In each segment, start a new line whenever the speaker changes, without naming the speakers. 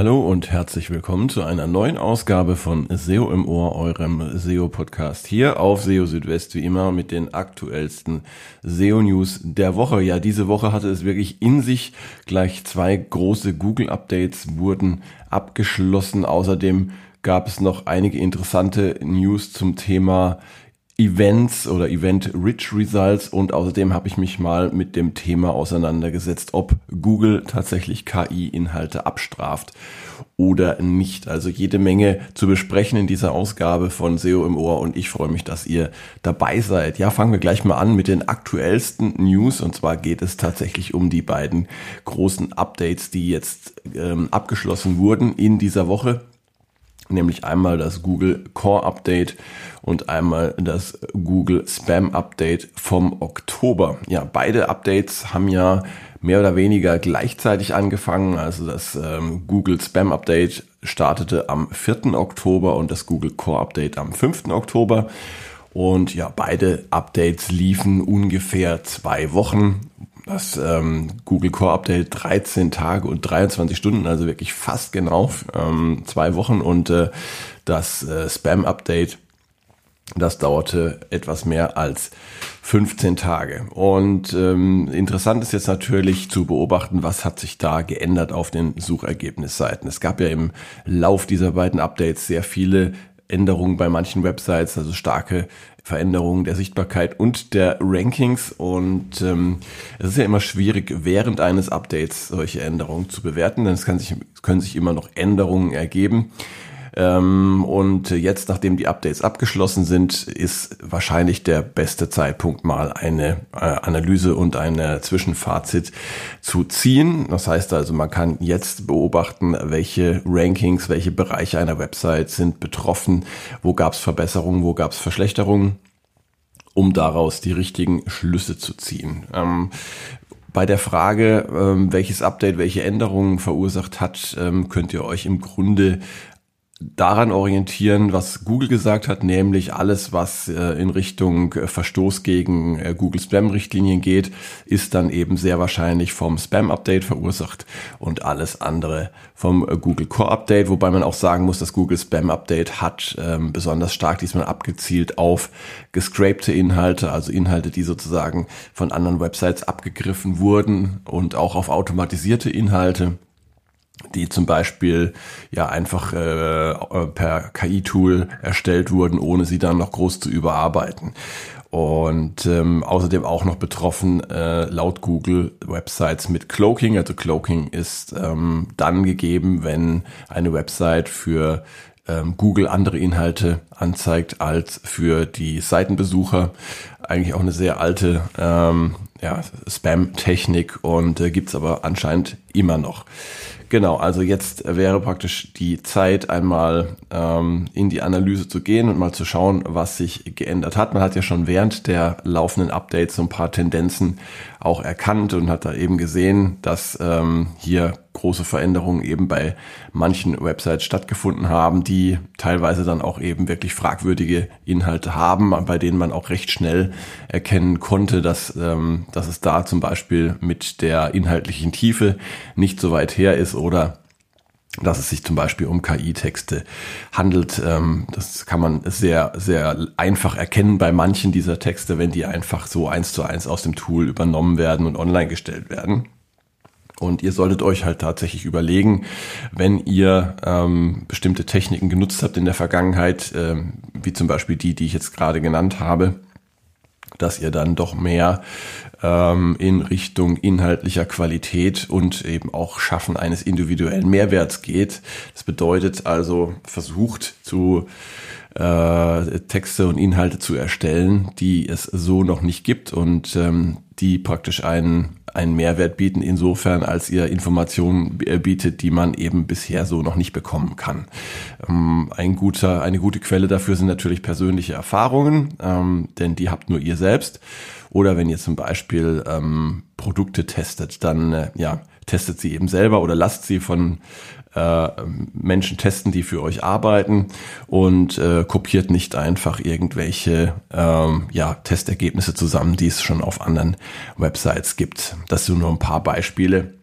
Hallo und herzlich willkommen zu einer neuen Ausgabe von SEO im Ohr, eurem SEO-Podcast hier auf SEO Südwest, wie immer mit den aktuellsten SEO-News der Woche. Ja, diese Woche hatte es wirklich in sich. Gleich zwei große Google-Updates wurden abgeschlossen. Außerdem gab es noch einige interessante News zum Thema Events oder Event Rich Results und außerdem habe ich mich mal mit dem Thema auseinandergesetzt, ob Google tatsächlich KI-Inhalte abstraft oder nicht. Also jede Menge zu besprechen in dieser Ausgabe von SEO im Ohr und ich freue mich, dass ihr dabei seid. Ja, fangen wir gleich mal an mit den aktuellsten News und zwar geht es tatsächlich um die beiden großen Updates, die jetzt ähm, abgeschlossen wurden in dieser Woche nämlich einmal das Google Core Update und einmal das Google Spam Update vom Oktober. Ja, beide Updates haben ja mehr oder weniger gleichzeitig angefangen. Also das ähm, Google Spam Update startete am 4. Oktober und das Google Core Update am 5. Oktober. Und ja, beide Updates liefen ungefähr zwei Wochen, das ähm, Google Core Update 13 Tage und 23 Stunden, also wirklich fast genau ähm, zwei Wochen und äh, das äh, Spam Update, das dauerte etwas mehr als 15 Tage. Und ähm, interessant ist jetzt natürlich zu beobachten, was hat sich da geändert auf den Suchergebnisseiten. Es gab ja im Lauf dieser beiden Updates sehr viele Änderungen bei manchen Websites, also starke Veränderungen der Sichtbarkeit und der Rankings. Und ähm, es ist ja immer schwierig, während eines Updates solche Änderungen zu bewerten, denn es kann sich, können sich immer noch Änderungen ergeben. Ähm, und jetzt, nachdem die Updates abgeschlossen sind, ist wahrscheinlich der beste Zeitpunkt, mal eine äh, Analyse und eine Zwischenfazit zu ziehen. Das heißt also, man kann jetzt beobachten, welche Rankings, welche Bereiche einer Website sind betroffen, wo gab es Verbesserungen, wo gab es Verschlechterungen um daraus die richtigen Schlüsse zu ziehen. Ähm, bei der Frage, ähm, welches Update welche Änderungen verursacht hat, ähm, könnt ihr euch im Grunde daran orientieren, was Google gesagt hat, nämlich alles, was äh, in Richtung äh, Verstoß gegen äh, Google Spam-Richtlinien geht, ist dann eben sehr wahrscheinlich vom Spam-Update verursacht und alles andere vom Google Core-Update, wobei man auch sagen muss, das Google Spam-Update hat ähm, besonders stark diesmal abgezielt auf gescrapte Inhalte, also Inhalte, die sozusagen von anderen Websites abgegriffen wurden und auch auf automatisierte Inhalte die zum Beispiel ja einfach äh, per KI-Tool erstellt wurden, ohne sie dann noch groß zu überarbeiten. Und ähm, außerdem auch noch betroffen äh, laut Google Websites mit Cloaking. Also Cloaking ist ähm, dann gegeben, wenn eine Website für ähm, Google andere Inhalte anzeigt als für die Seitenbesucher. Eigentlich auch eine sehr alte ähm, ja, Spam-Technik und äh, gibt's aber anscheinend immer noch. Genau, also jetzt wäre praktisch die Zeit, einmal ähm, in die Analyse zu gehen und mal zu schauen, was sich geändert hat. Man hat ja schon während der laufenden Updates so ein paar Tendenzen auch erkannt und hat da eben gesehen, dass ähm, hier große Veränderungen eben bei manchen Websites stattgefunden haben, die teilweise dann auch eben wirklich fragwürdige Inhalte haben, bei denen man auch recht schnell erkennen konnte, dass, ähm, dass es da zum Beispiel mit der inhaltlichen Tiefe nicht so weit her ist oder dass es sich zum Beispiel um KI-Texte handelt. Ähm, das kann man sehr, sehr einfach erkennen bei manchen dieser Texte, wenn die einfach so eins zu eins aus dem Tool übernommen werden und online gestellt werden. Und ihr solltet euch halt tatsächlich überlegen, wenn ihr ähm, bestimmte Techniken genutzt habt in der Vergangenheit, ähm, wie zum Beispiel die, die ich jetzt gerade genannt habe, dass ihr dann doch mehr ähm, in Richtung inhaltlicher Qualität und eben auch Schaffen eines individuellen Mehrwerts geht. Das bedeutet also, versucht zu äh, Texte und Inhalte zu erstellen, die es so noch nicht gibt und ähm, die praktisch einen einen Mehrwert bieten, insofern als ihr Informationen bietet, die man eben bisher so noch nicht bekommen kann. Ähm, ein guter, eine gute Quelle dafür sind natürlich persönliche Erfahrungen, ähm, denn die habt nur ihr selbst. Oder wenn ihr zum Beispiel ähm, Produkte testet, dann äh, ja, testet sie eben selber oder lasst sie von äh, Menschen testen, die für euch arbeiten und äh, kopiert nicht einfach irgendwelche ähm, ja, Testergebnisse zusammen, die es schon auf anderen Websites gibt. Das sind nur ein paar Beispiele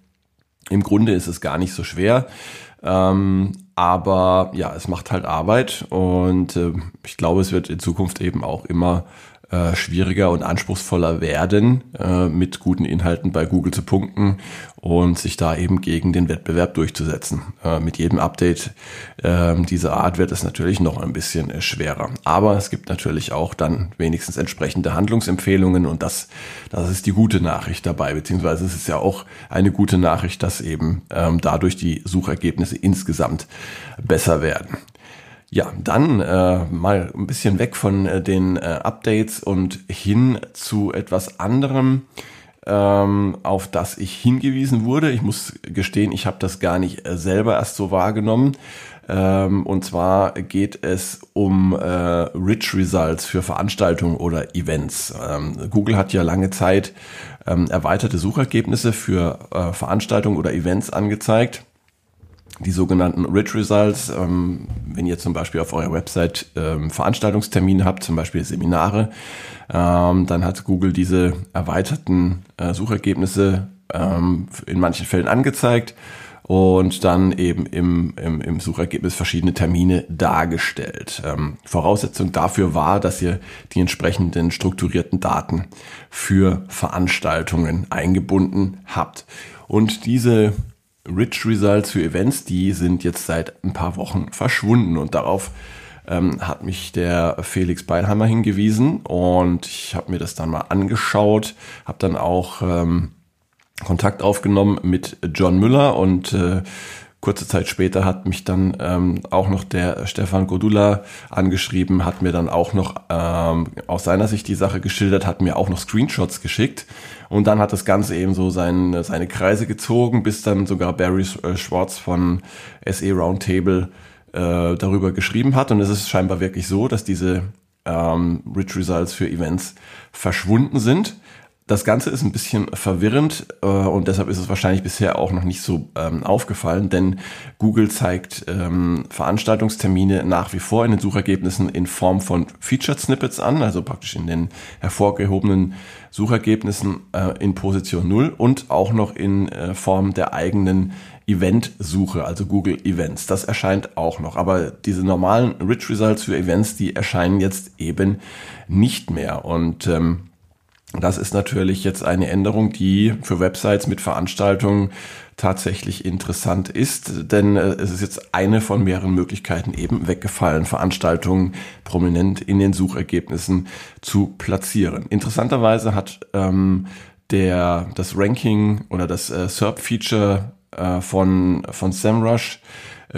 Im Grunde ist es gar nicht so schwer. Ähm, aber ja, es macht halt Arbeit und äh, ich glaube, es wird in Zukunft eben auch immer äh, schwieriger und anspruchsvoller werden, äh, mit guten Inhalten bei Google zu punkten und sich da eben gegen den Wettbewerb durchzusetzen. Äh, mit jedem Update äh, dieser Art wird es natürlich noch ein bisschen äh, schwerer. Aber es gibt natürlich auch dann wenigstens entsprechende Handlungsempfehlungen und das, das ist die gute Nachricht dabei, beziehungsweise es ist ja auch eine gute Nachricht, dass eben ähm, dadurch die Suchergebnisse insgesamt besser werden. Ja, dann äh, mal ein bisschen weg von äh, den äh, Updates und hin zu etwas anderem, ähm, auf das ich hingewiesen wurde. Ich muss gestehen, ich habe das gar nicht äh, selber erst so wahrgenommen. Ähm, und zwar geht es um äh, Rich Results für Veranstaltungen oder Events. Ähm, Google hat ja lange Zeit ähm, erweiterte Suchergebnisse für äh, Veranstaltungen oder Events angezeigt die sogenannten Rich Results. Ähm, wenn ihr zum Beispiel auf eurer Website ähm, Veranstaltungstermine habt, zum Beispiel Seminare, ähm, dann hat Google diese erweiterten äh, Suchergebnisse ähm, in manchen Fällen angezeigt und dann eben im, im, im Suchergebnis verschiedene Termine dargestellt. Ähm, Voraussetzung dafür war, dass ihr die entsprechenden strukturierten Daten für Veranstaltungen eingebunden habt. Und diese Rich Results für Events, die sind jetzt seit ein paar Wochen verschwunden. Und darauf ähm, hat mich der Felix Beilheimer hingewiesen. Und ich habe mir das dann mal angeschaut, habe dann auch ähm, Kontakt aufgenommen mit John Müller. Und äh, kurze Zeit später hat mich dann ähm, auch noch der Stefan Godula angeschrieben, hat mir dann auch noch ähm, aus seiner Sicht die Sache geschildert, hat mir auch noch Screenshots geschickt und dann hat das Ganze eben so sein, seine Kreise gezogen, bis dann sogar Barry äh, Schwartz von SE Roundtable äh, darüber geschrieben hat. Und es ist scheinbar wirklich so, dass diese ähm, Rich Results für Events verschwunden sind. Das Ganze ist ein bisschen verwirrend äh, und deshalb ist es wahrscheinlich bisher auch noch nicht so ähm, aufgefallen, denn Google zeigt ähm, Veranstaltungstermine nach wie vor in den Suchergebnissen in Form von Featured Snippets an, also praktisch in den hervorgehobenen Suchergebnissen äh, in Position 0 und auch noch in äh, Form der eigenen Event-Suche, also Google Events. Das erscheint auch noch. Aber diese normalen Rich Results für Events, die erscheinen jetzt eben nicht mehr. Und ähm, das ist natürlich jetzt eine Änderung, die für Websites mit Veranstaltungen tatsächlich interessant ist, denn äh, es ist jetzt eine von mehreren Möglichkeiten eben weggefallen, Veranstaltungen prominent in den Suchergebnissen zu platzieren. Interessanterweise hat ähm, der das Ranking oder das äh, SERP-Feature äh, von von SEMrush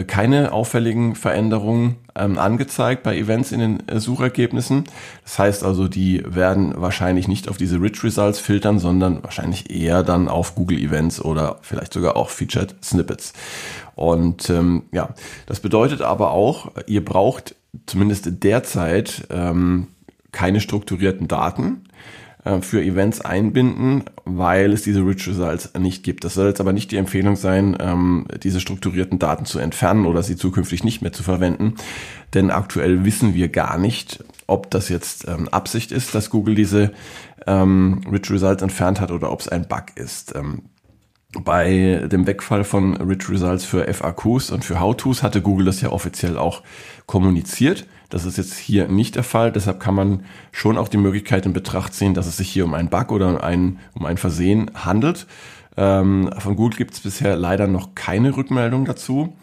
keine auffälligen Veränderungen ähm, angezeigt bei Events in den äh, Suchergebnissen. Das heißt also, die werden wahrscheinlich nicht auf diese Rich Results filtern, sondern wahrscheinlich eher dann auf Google Events oder vielleicht sogar auch Featured Snippets. Und ähm, ja, das bedeutet aber auch, ihr braucht zumindest derzeit ähm, keine strukturierten Daten äh, für Events einbinden, weil es diese Rich Results nicht gibt. Das soll jetzt aber nicht die Empfehlung sein, ähm, diese strukturierten Daten zu entfernen oder sie zukünftig nicht mehr zu verwenden. Denn aktuell wissen wir gar nicht, ob das jetzt ähm, Absicht ist, dass Google diese ähm, Rich Results entfernt hat oder ob es ein Bug ist. Bei dem Wegfall von Rich Results für FAQs und für How-Tos hatte Google das ja offiziell auch kommuniziert. Das ist jetzt hier nicht der Fall. Deshalb kann man schon auch die Möglichkeit in Betracht ziehen, dass es sich hier um einen Bug oder ein, um ein Versehen handelt. Ähm, von Google gibt es bisher leider noch keine Rückmeldung dazu.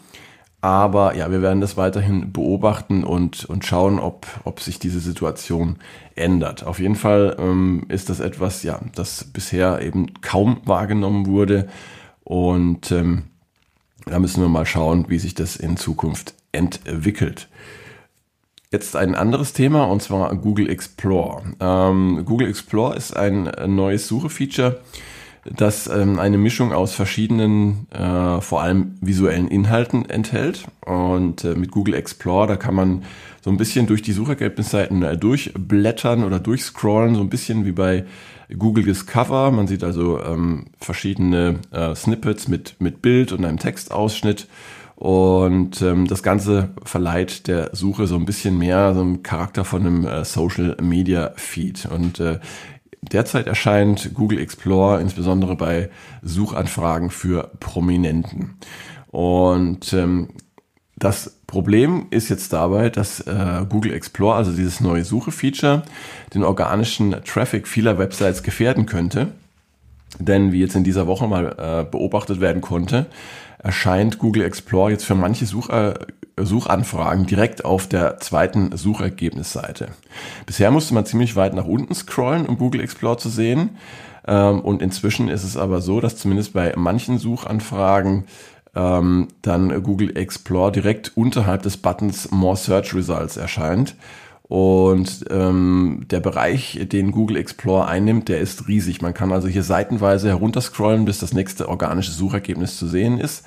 Aber ja, wir werden das weiterhin beobachten und, und schauen, ob, ob sich diese Situation ändert. Auf jeden Fall ähm, ist das etwas, ja, das bisher eben kaum wahrgenommen wurde. Und ähm, da müssen wir mal schauen, wie sich das in Zukunft entwickelt. Jetzt ein anderes Thema und zwar Google Explore. Ähm, Google Explore ist ein neues Suchefeature, das ähm, eine Mischung aus verschiedenen, äh, vor allem visuellen Inhalten enthält. Und äh, mit Google Explore, da kann man so ein bisschen durch die Suchergebnisseiten äh, durchblättern oder durchscrollen, so ein bisschen wie bei Google Discover. Man sieht also ähm, verschiedene äh, Snippets mit, mit Bild und einem Textausschnitt und ähm, das Ganze verleiht der Suche so ein bisschen mehr so einen Charakter von einem äh, Social Media Feed. Und äh, derzeit erscheint Google Explorer insbesondere bei Suchanfragen für Prominenten. Und ähm, das Problem ist jetzt dabei, dass äh, Google Explorer, also dieses neue Suche-Feature, den organischen Traffic vieler Websites gefährden könnte. Denn wie jetzt in dieser Woche mal äh, beobachtet werden konnte, erscheint Google Explorer jetzt für manche Such, äh, Suchanfragen direkt auf der zweiten Suchergebnisseite. Bisher musste man ziemlich weit nach unten scrollen, um Google Explorer zu sehen. Ähm, und inzwischen ist es aber so, dass zumindest bei manchen Suchanfragen ähm, dann Google Explorer direkt unterhalb des Buttons More Search Results erscheint. Und ähm, der Bereich, den Google Explorer einnimmt, der ist riesig. Man kann also hier seitenweise herunterscrollen, bis das nächste organische Suchergebnis zu sehen ist.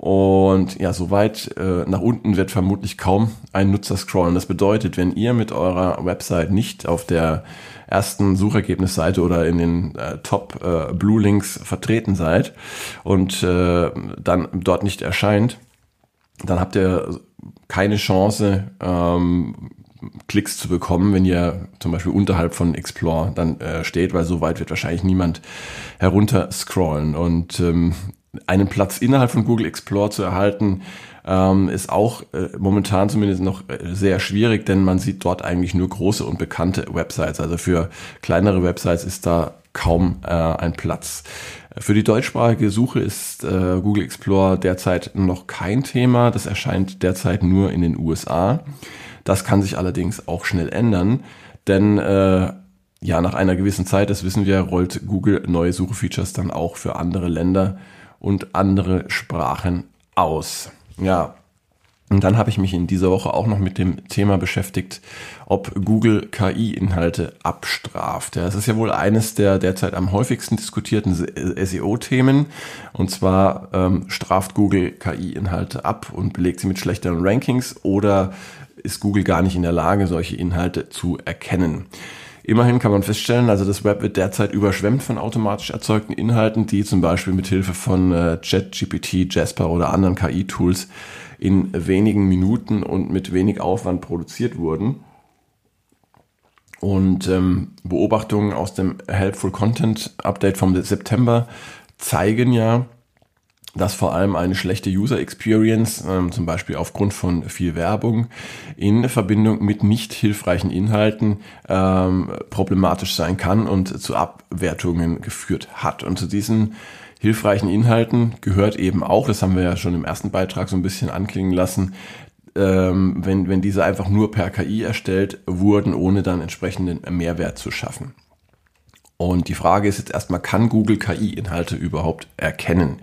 Und ja, soweit äh, nach unten wird vermutlich kaum ein Nutzer scrollen. Das bedeutet, wenn ihr mit eurer Website nicht auf der ersten Suchergebnisseite oder in den äh, Top äh, Blue Links vertreten seid und äh, dann dort nicht erscheint, dann habt ihr keine Chance, ähm, Klicks zu bekommen, wenn ihr zum Beispiel unterhalb von Explore dann äh, steht, weil so weit wird wahrscheinlich niemand herunter scrollen. Und ähm, einen Platz innerhalb von Google Explore zu erhalten, ähm, ist auch äh, momentan zumindest noch äh, sehr schwierig, denn man sieht dort eigentlich nur große und bekannte Websites. Also für kleinere Websites ist da kaum äh, ein Platz. Für die deutschsprachige Suche ist äh, Google Explorer derzeit noch kein Thema. Das erscheint derzeit nur in den USA. Das kann sich allerdings auch schnell ändern, denn äh, ja, nach einer gewissen Zeit, das wissen wir, rollt Google neue Suchfeatures dann auch für andere Länder und andere Sprachen aus. Ja, und dann habe ich mich in dieser Woche auch noch mit dem Thema beschäftigt, ob Google KI-Inhalte abstraft. Ja, es ist ja wohl eines der derzeit am häufigsten diskutierten SEO-Themen. Und zwar ähm, straft Google KI-Inhalte ab und belegt sie mit schlechteren Rankings oder ist Google gar nicht in der Lage, solche Inhalte zu erkennen. Immerhin kann man feststellen, also das Web wird derzeit überschwemmt von automatisch erzeugten Inhalten, die zum Beispiel mit Hilfe von äh, ChatGPT, Jasper oder anderen KI-Tools in wenigen Minuten und mit wenig Aufwand produziert wurden. Und ähm, Beobachtungen aus dem Helpful Content Update vom September zeigen ja, dass vor allem eine schlechte User Experience, ähm, zum Beispiel aufgrund von viel Werbung, in Verbindung mit nicht hilfreichen Inhalten ähm, problematisch sein kann und zu Abwertungen geführt hat. Und zu diesen hilfreichen Inhalten gehört eben auch, das haben wir ja schon im ersten Beitrag so ein bisschen anklingen lassen, ähm, wenn, wenn diese einfach nur per KI erstellt wurden, ohne dann entsprechenden Mehrwert zu schaffen. Und die Frage ist jetzt erstmal, kann Google KI-Inhalte überhaupt erkennen?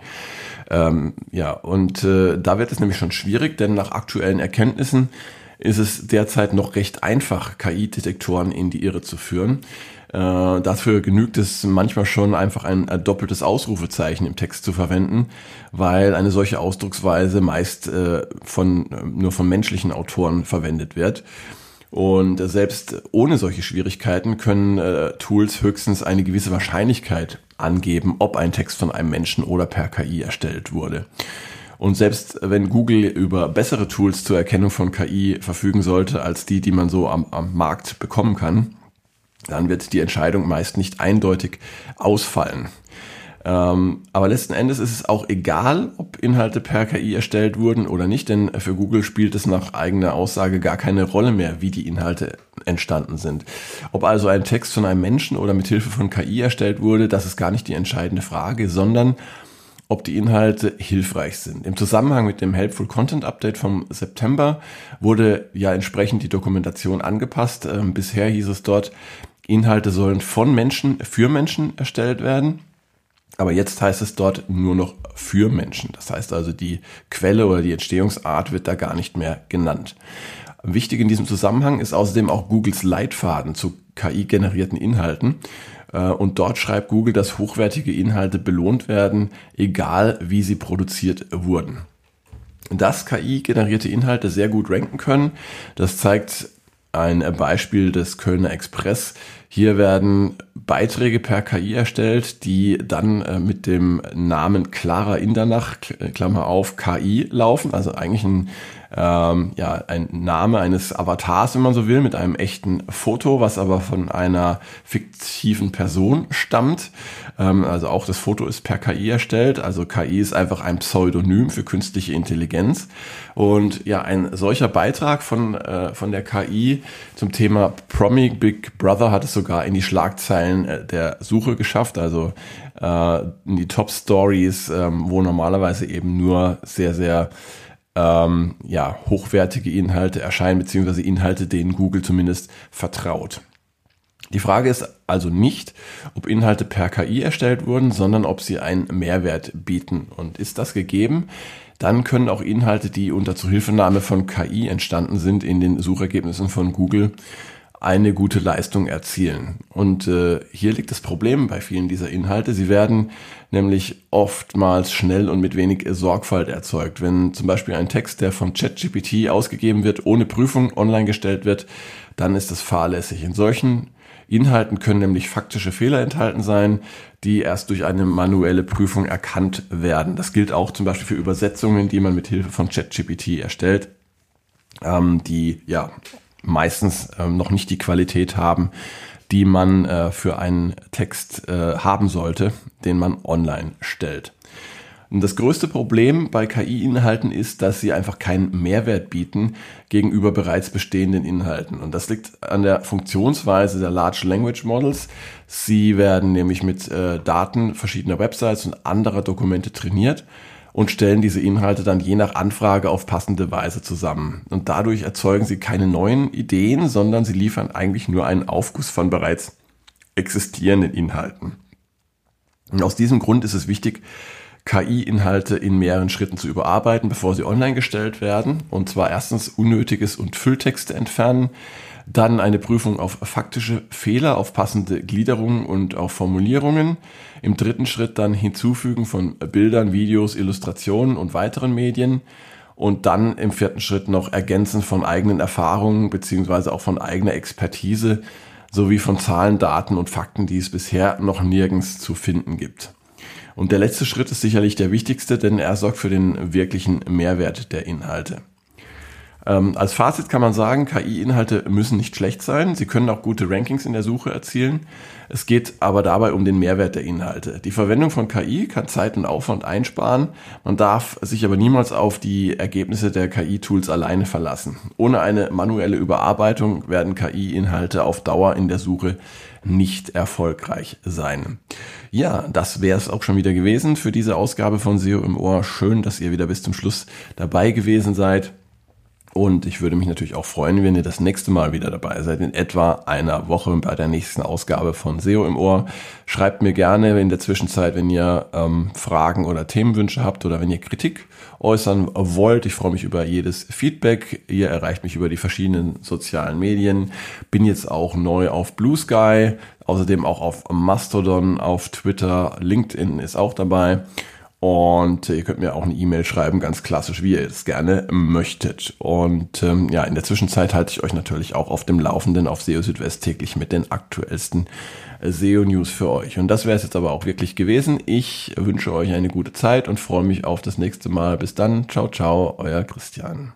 Ähm, ja, und äh, da wird es nämlich schon schwierig, denn nach aktuellen Erkenntnissen ist es derzeit noch recht einfach, KI-Detektoren in die Irre zu führen. Äh, dafür genügt es manchmal schon einfach ein, doppeltes Ausrufezeichen im Text zu verwenden, weil eine solche Ausdrucksweise meist äh, von, äh, nur von menschlichen Autoren verwendet wird. Und selbst ohne solche Schwierigkeiten können äh, Tools höchstens eine gewisse Wahrscheinlichkeit angeben, ob ein Text von einem Menschen oder per KI erstellt wurde. Und selbst wenn Google über bessere Tools zur Erkennung von KI verfügen sollte als die, die man so am, am Markt bekommen kann, dann wird die Entscheidung meist nicht eindeutig ausfallen. Ähm, aber letzten Endes ist es auch egal, ob Inhalte per KI erstellt wurden oder nicht, denn für Google spielt es nach eigener Aussage gar keine Rolle mehr, wie die Inhalte entstanden sind. Ob also ein Text von einem Menschen oder mit Hilfe von KI erstellt wurde, das ist gar nicht die entscheidende Frage, sondern ob die Inhalte hilfreich sind. Im Zusammenhang mit dem Helpful Content Update vom September wurde ja entsprechend die Dokumentation angepasst. Ähm, bisher hieß es dort, Inhalte sollen von Menschen für Menschen erstellt werden. Aber jetzt heißt es dort nur noch für Menschen. Das heißt also, die Quelle oder die Entstehungsart wird da gar nicht mehr genannt. Wichtig in diesem Zusammenhang ist außerdem auch Googles Leitfaden zu KI-generierten Inhalten. Äh, und dort schreibt Google, dass hochwertige Inhalte belohnt werden, egal wie sie produziert wurden. Dass KI-generierte Inhalte sehr gut ranken können, das zeigt ein Beispiel des Kölner Express. Hier werden Beiträge per KI erstellt, die dann äh, mit dem Namen Clara Indernach, Klammer auf, KI laufen. Also eigentlich ein ähm, ja, ein Name eines Avatars, wenn man so will, mit einem echten Foto, was aber von einer fiktiven Person stammt. Ähm, also auch das Foto ist per KI erstellt. Also KI ist einfach ein Pseudonym für künstliche Intelligenz. Und ja, ein solcher Beitrag von, äh, von der KI zum Thema Promi Big Brother hat es sogar in die Schlagzeilen äh, der Suche geschafft. Also äh, in die Top Stories, ähm, wo normalerweise eben nur sehr, sehr ähm, ja, hochwertige Inhalte erscheinen, beziehungsweise Inhalte, denen Google zumindest vertraut. Die Frage ist also nicht, ob Inhalte per KI erstellt wurden, sondern ob sie einen Mehrwert bieten. Und ist das gegeben, dann können auch Inhalte, die unter Zuhilfenahme von KI entstanden sind, in den Suchergebnissen von Google eine gute Leistung erzielen. Und äh, hier liegt das Problem bei vielen dieser Inhalte. Sie werden nämlich oftmals schnell und mit wenig Sorgfalt erzeugt. Wenn zum Beispiel ein Text, der vom ChatGPT ausgegeben wird, ohne Prüfung online gestellt wird, dann ist das fahrlässig. In solchen Inhalten können nämlich faktische Fehler enthalten sein, die erst durch eine manuelle Prüfung erkannt werden. Das gilt auch zum Beispiel für Übersetzungen, die man mit Hilfe von ChatGPT erstellt, ähm, die ja meistens ähm, noch nicht die Qualität haben, die man äh, für einen Text äh, haben sollte, den man online stellt. Und das größte Problem bei KI-Inhalten ist, dass sie einfach keinen Mehrwert bieten gegenüber bereits bestehenden Inhalten. Und das liegt an der Funktionsweise der Large Language Models. Sie werden nämlich mit äh, Daten verschiedener Websites und anderer Dokumente trainiert und stellen diese Inhalte dann je nach Anfrage auf passende Weise zusammen. Und dadurch erzeugen sie keine neuen Ideen, sondern sie liefern eigentlich nur einen Aufguss von bereits existierenden Inhalten. Und aus diesem Grund ist es wichtig, KI-Inhalte in mehreren Schritten zu überarbeiten, bevor sie online gestellt werden. Und zwar erstens Unnötiges und Fülltexte entfernen, dann eine Prüfung auf faktische Fehler, auf passende Gliederungen und auf Formulierungen. Im dritten Schritt dann Hinzufügen von Bildern, Videos, Illustrationen und weiteren Medien. Und dann im vierten Schritt noch Ergänzen von eigenen Erfahrungen beziehungsweise auch von eigener Expertise sowie von Zahlen, Daten und Fakten, die es bisher noch nirgends zu finden gibt. Und der letzte Schritt ist sicherlich der wichtigste, denn er sorgt für den wirklichen Mehrwert der Inhalte. Ähm, als Fazit kann man sagen, KI-Inhalte müssen nicht schlecht sein. Sie können auch gute Rankings in der Suche erzielen. Es geht aber dabei um den Mehrwert der Inhalte. Die Verwendung von KI kann Zeit und Aufwand einsparen. Man darf sich aber niemals auf die Ergebnisse der KI-Tools alleine verlassen. Ohne eine manuelle Überarbeitung werden KI-Inhalte auf Dauer in der Suche nicht erfolgreich sein. Ja, das wäre es auch schon wieder gewesen für diese Ausgabe von SEO im Ohr. Schön, dass ihr wieder bis zum Schluss dabei gewesen seid. Und ich würde mich natürlich auch freuen, wenn ihr das nächste Mal wieder dabei seid, in etwa einer Woche bei der nächsten Ausgabe von SEO im Ohr. Schreibt mir gerne in der Zwischenzeit, wenn ihr ähm, Fragen oder Themenwünsche habt oder wenn ihr Kritik äußern wollt. Ich freue mich über jedes Feedback. Ihr erreicht mich über die verschiedenen sozialen Medien. Bin jetzt auch neu auf Blue Sky, außerdem auch auf Mastodon, auf Twitter, LinkedIn ist auch dabei. Und ihr könnt mir auch eine E-Mail schreiben, ganz klassisch, wie ihr es gerne möchtet. Und ähm, ja, in der Zwischenzeit halte ich euch natürlich auch auf dem Laufenden auf SEO Südwest täglich mit den aktuellsten äh, SEO-News für euch. Und das wäre es jetzt aber auch wirklich gewesen. Ich wünsche euch eine gute Zeit und freue mich auf das nächste Mal. Bis dann. Ciao, ciao, euer Christian.